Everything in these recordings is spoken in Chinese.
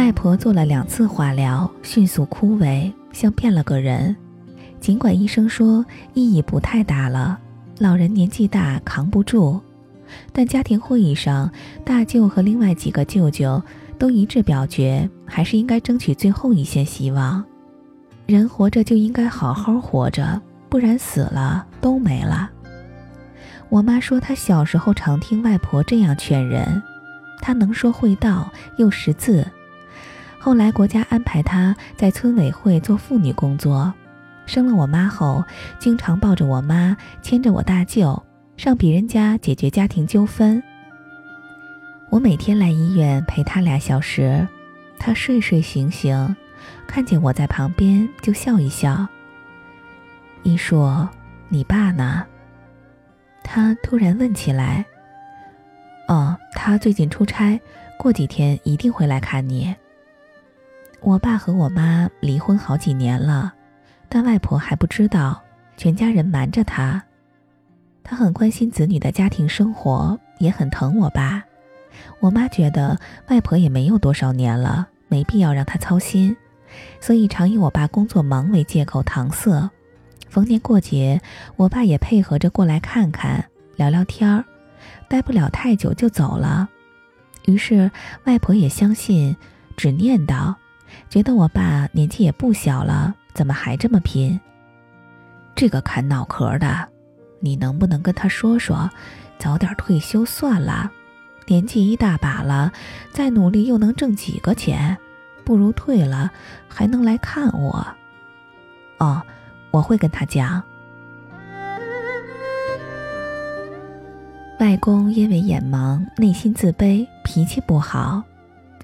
外婆做了两次化疗，迅速枯萎，像变了个人。尽管医生说意义不太大了，老人年纪大扛不住，但家庭会议上，大舅和另外几个舅舅都一致表决，还是应该争取最后一线希望。人活着就应该好好活着，不然死了都没了。我妈说，她小时候常听外婆这样劝人，她能说会道又识字。后来国家安排她在村委会做妇女工作。生了我妈后，经常抱着我妈，牵着我大舅上别人家解决家庭纠纷。我每天来医院陪她俩小时，她睡睡醒醒，看见我在旁边就笑一笑。一说你爸呢？他突然问起来：“哦，他最近出差，过几天一定会来看你。”我爸和我妈离婚好几年了。但外婆还不知道，全家人瞒着她。她很关心子女的家庭生活，也很疼我爸。我妈觉得外婆也没有多少年了，没必要让她操心，所以常以我爸工作忙为借口搪塞。逢年过节，我爸也配合着过来看看，聊聊天儿，待不了太久就走了。于是外婆也相信，只念叨，觉得我爸年纪也不小了。怎么还这么拼？这个看脑壳的，你能不能跟他说说，早点退休算了？年纪一大把了，再努力又能挣几个钱？不如退了，还能来看我。哦，我会跟他讲。外公因为眼盲，内心自卑，脾气不好，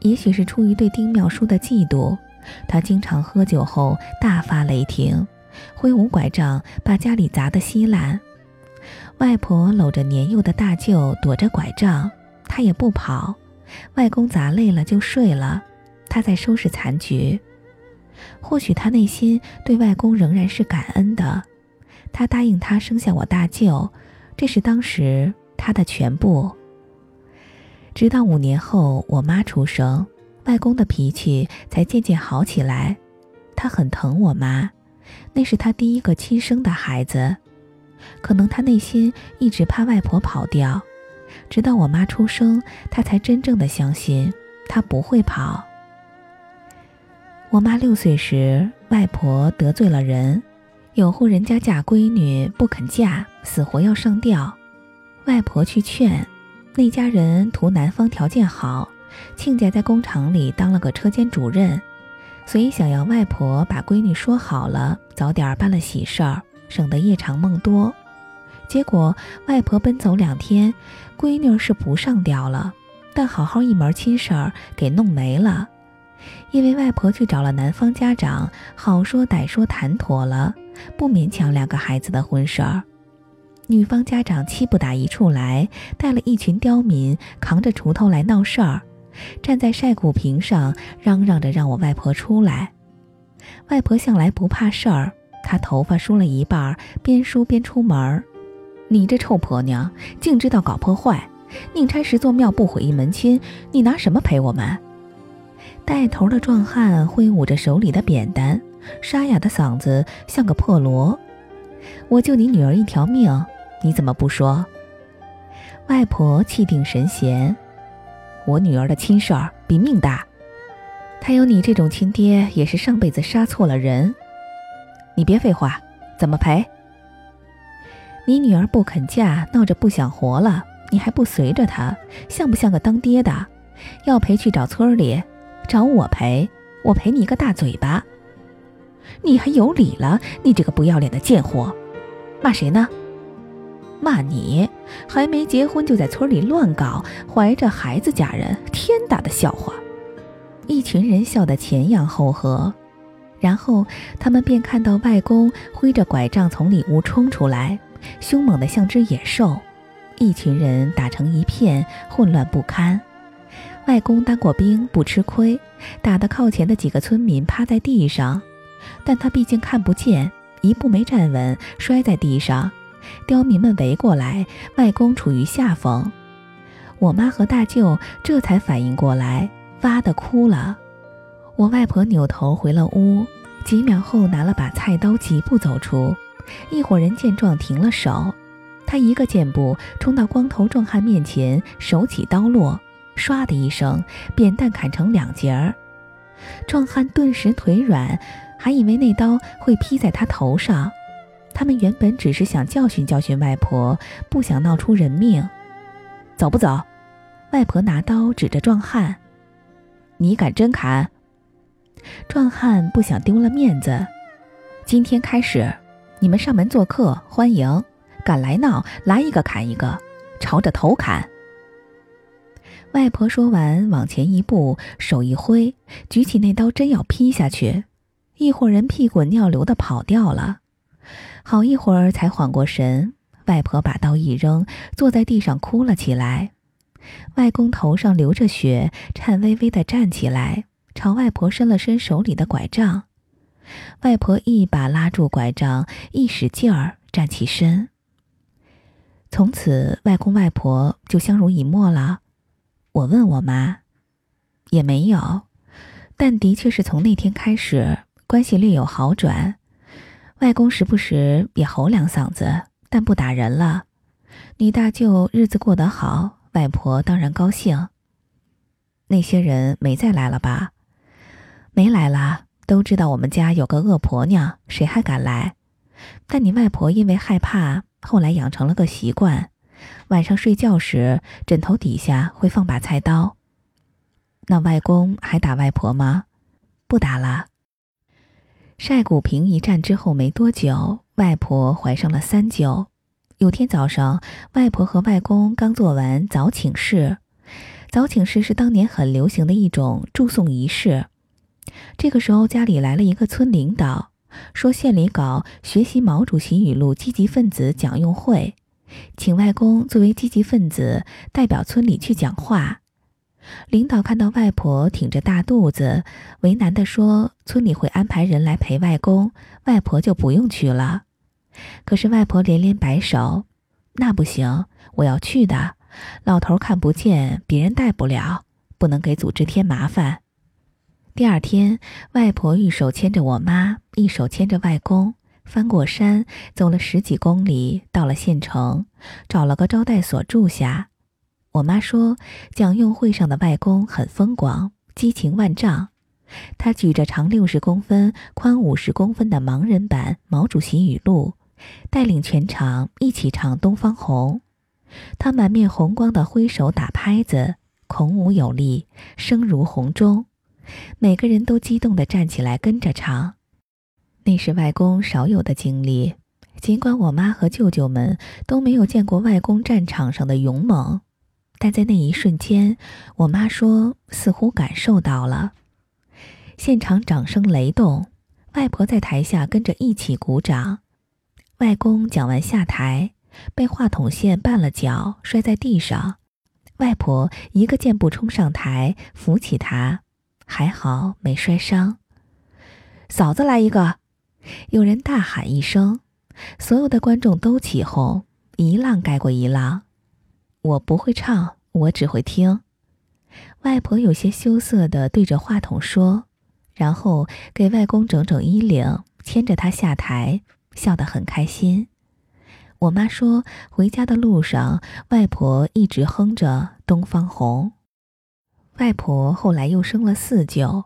也许是出于对丁妙书的嫉妒。他经常喝酒后大发雷霆，挥舞拐杖把家里砸得稀烂。外婆搂着年幼的大舅躲着拐杖，他也不跑。外公砸累了就睡了，他在收拾残局。或许他内心对外公仍然是感恩的，他答应他生下我大舅，这是当时他的全部。直到五年后我妈出生。外公的脾气才渐渐好起来，他很疼我妈，那是他第一个亲生的孩子。可能他内心一直怕外婆跑掉，直到我妈出生，他才真正的相信她不会跑。我妈六岁时，外婆得罪了人，有户人家嫁闺女不肯嫁，死活要上吊，外婆去劝，那家人图男方条件好。亲家在工厂里当了个车间主任，所以想要外婆把闺女说好了，早点办了喜事儿，省得夜长梦多。结果外婆奔走两天，闺女是不上吊了，但好好一门亲事儿给弄没了。因为外婆去找了男方家长，好说歹说谈妥了，不勉强两个孩子的婚事儿。女方家长气不打一处来，带了一群刁民，扛着锄头来闹事儿。站在晒谷坪上，嚷嚷着让我外婆出来。外婆向来不怕事儿，她头发梳了一半，边梳边出门你这臭婆娘，竟知道搞破坏！宁拆十座庙，不毁一门亲，你拿什么赔我们？带头的壮汉挥舞着手里的扁担，沙哑的嗓子像个破锣。我救你女儿一条命，你怎么不说？外婆气定神闲。我女儿的亲事儿比命大，她有你这种亲爹，也是上辈子杀错了人。你别废话，怎么赔？你女儿不肯嫁，闹着不想活了，你还不随着她，像不像个当爹的？要赔去找村里，找我赔，我赔你一个大嘴巴。你还有理了？你这个不要脸的贱货！骂谁呢？骂你还没结婚就在村里乱搞，怀着孩子嫁人，天大的笑话！一群人笑得前仰后合，然后他们便看到外公挥着拐杖从里屋冲出来，凶猛的像只野兽。一群人打成一片，混乱不堪。外公当过兵，不吃亏，打得靠前的几个村民趴在地上，但他毕竟看不见，一步没站稳，摔在地上。刁民们围过来，外公处于下风，我妈和大舅这才反应过来，哇的哭了。我外婆扭头回了屋，几秒后拿了把菜刀，疾步走出。一伙人见状停了手，他一个箭步冲到光头壮汉面前，手起刀落，唰的一声，扁担砍成两截儿。壮汉顿时腿软，还以为那刀会劈在他头上。他们原本只是想教训教训外婆，不想闹出人命。走不走？外婆拿刀指着壮汉：“你敢真砍？”壮汉不想丢了面子。今天开始，你们上门做客，欢迎。敢来闹，来一个砍一个，朝着头砍。外婆说完，往前一步，手一挥，举起那刀，真要劈下去。一伙人屁滚尿流的跑掉了。好一会儿才缓过神，外婆把刀一扔，坐在地上哭了起来。外公头上流着血，颤巍巍地站起来，朝外婆伸了伸手里的拐杖。外婆一把拉住拐杖，一使劲儿站起身。从此，外公外婆就相濡以沫了。我问我妈，也没有，但的确是从那天开始，关系略有好转。外公时不时也吼两嗓子，但不打人了。你大舅日子过得好，外婆当然高兴。那些人没再来了吧？没来了，都知道我们家有个恶婆娘，谁还敢来？但你外婆因为害怕，后来养成了个习惯，晚上睡觉时枕头底下会放把菜刀。那外公还打外婆吗？不打了。晒谷坪一战之后没多久，外婆怀上了三舅。有天早上，外婆和外公刚做完早请示。早请示是当年很流行的一种祝颂仪式。这个时候，家里来了一个村领导，说县里搞学习毛主席语录积极分子讲用会，请外公作为积极分子代表村里去讲话。领导看到外婆挺着大肚子，为难地说：“村里会安排人来陪外公，外婆就不用去了。”可是外婆连连摆手：“那不行，我要去的。老头看不见，别人带不了，不能给组织添麻烦。”第二天，外婆一手牵着我妈，一手牵着外公，翻过山，走了十几公里，到了县城，找了个招待所住下。我妈说，讲用会上的外公很风光，激情万丈。他举着长六十公分、宽五十公分的盲人版毛主席语录，带领全场一起唱《东方红》。他满面红光地挥手打拍子，孔武有力，声如洪钟。每个人都激动地站起来跟着唱。那是外公少有的经历，尽管我妈和舅舅们都没有见过外公战场上的勇猛。但在那一瞬间，我妈说似乎感受到了。现场掌声雷动，外婆在台下跟着一起鼓掌。外公讲完下台，被话筒线绊了脚，摔在地上。外婆一个箭步冲上台，扶起他，还好没摔伤。嫂子来一个！有人大喊一声，所有的观众都起哄，一浪盖过一浪。我不会唱，我只会听。外婆有些羞涩地对着话筒说，然后给外公整整衣领，牵着他下台，笑得很开心。我妈说，回家的路上，外婆一直哼着《东方红》。外婆后来又生了四舅，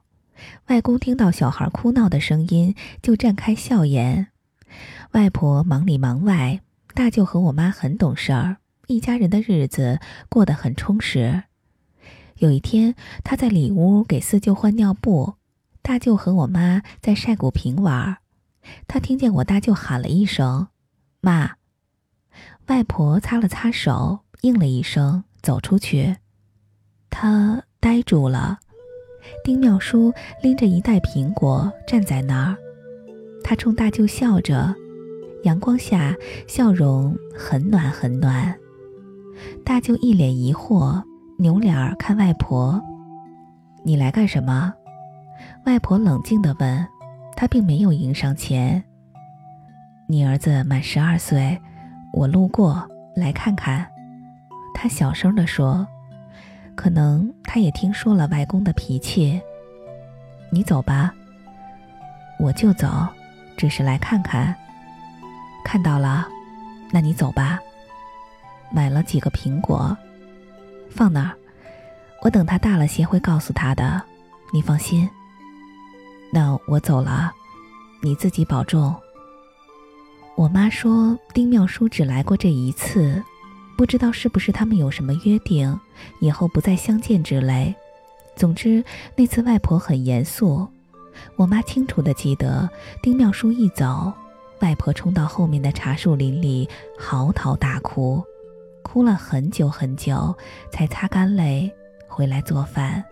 外公听到小孩哭闹的声音，就绽开笑颜。外婆忙里忙外，大舅和我妈很懂事儿。一家人的日子过得很充实。有一天，他在里屋给四舅换尿布，大舅和我妈在晒谷坪玩。他听见我大舅喊了一声“妈”，外婆擦了擦手，应了一声，走出去。他呆住了。丁妙书拎着一袋苹果站在那儿，他冲大舅笑着，阳光下笑容很暖很暖。大舅一脸疑惑，扭脸儿看外婆：“你来干什么？”外婆冷静地问。他并没有迎上前。“你儿子满十二岁，我路过来看看。”他小声地说。可能他也听说了外公的脾气。你走吧。我就走，只是来看看。看到了，那你走吧。买了几个苹果，放那儿，我等他大了些会告诉他的，你放心。那我走了，你自己保重。我妈说丁妙书只来过这一次，不知道是不是他们有什么约定，以后不再相见之类。总之那次外婆很严肃，我妈清楚的记得丁妙书一走，外婆冲到后面的茶树林里嚎啕大哭。哭了很久很久，才擦干泪回来做饭。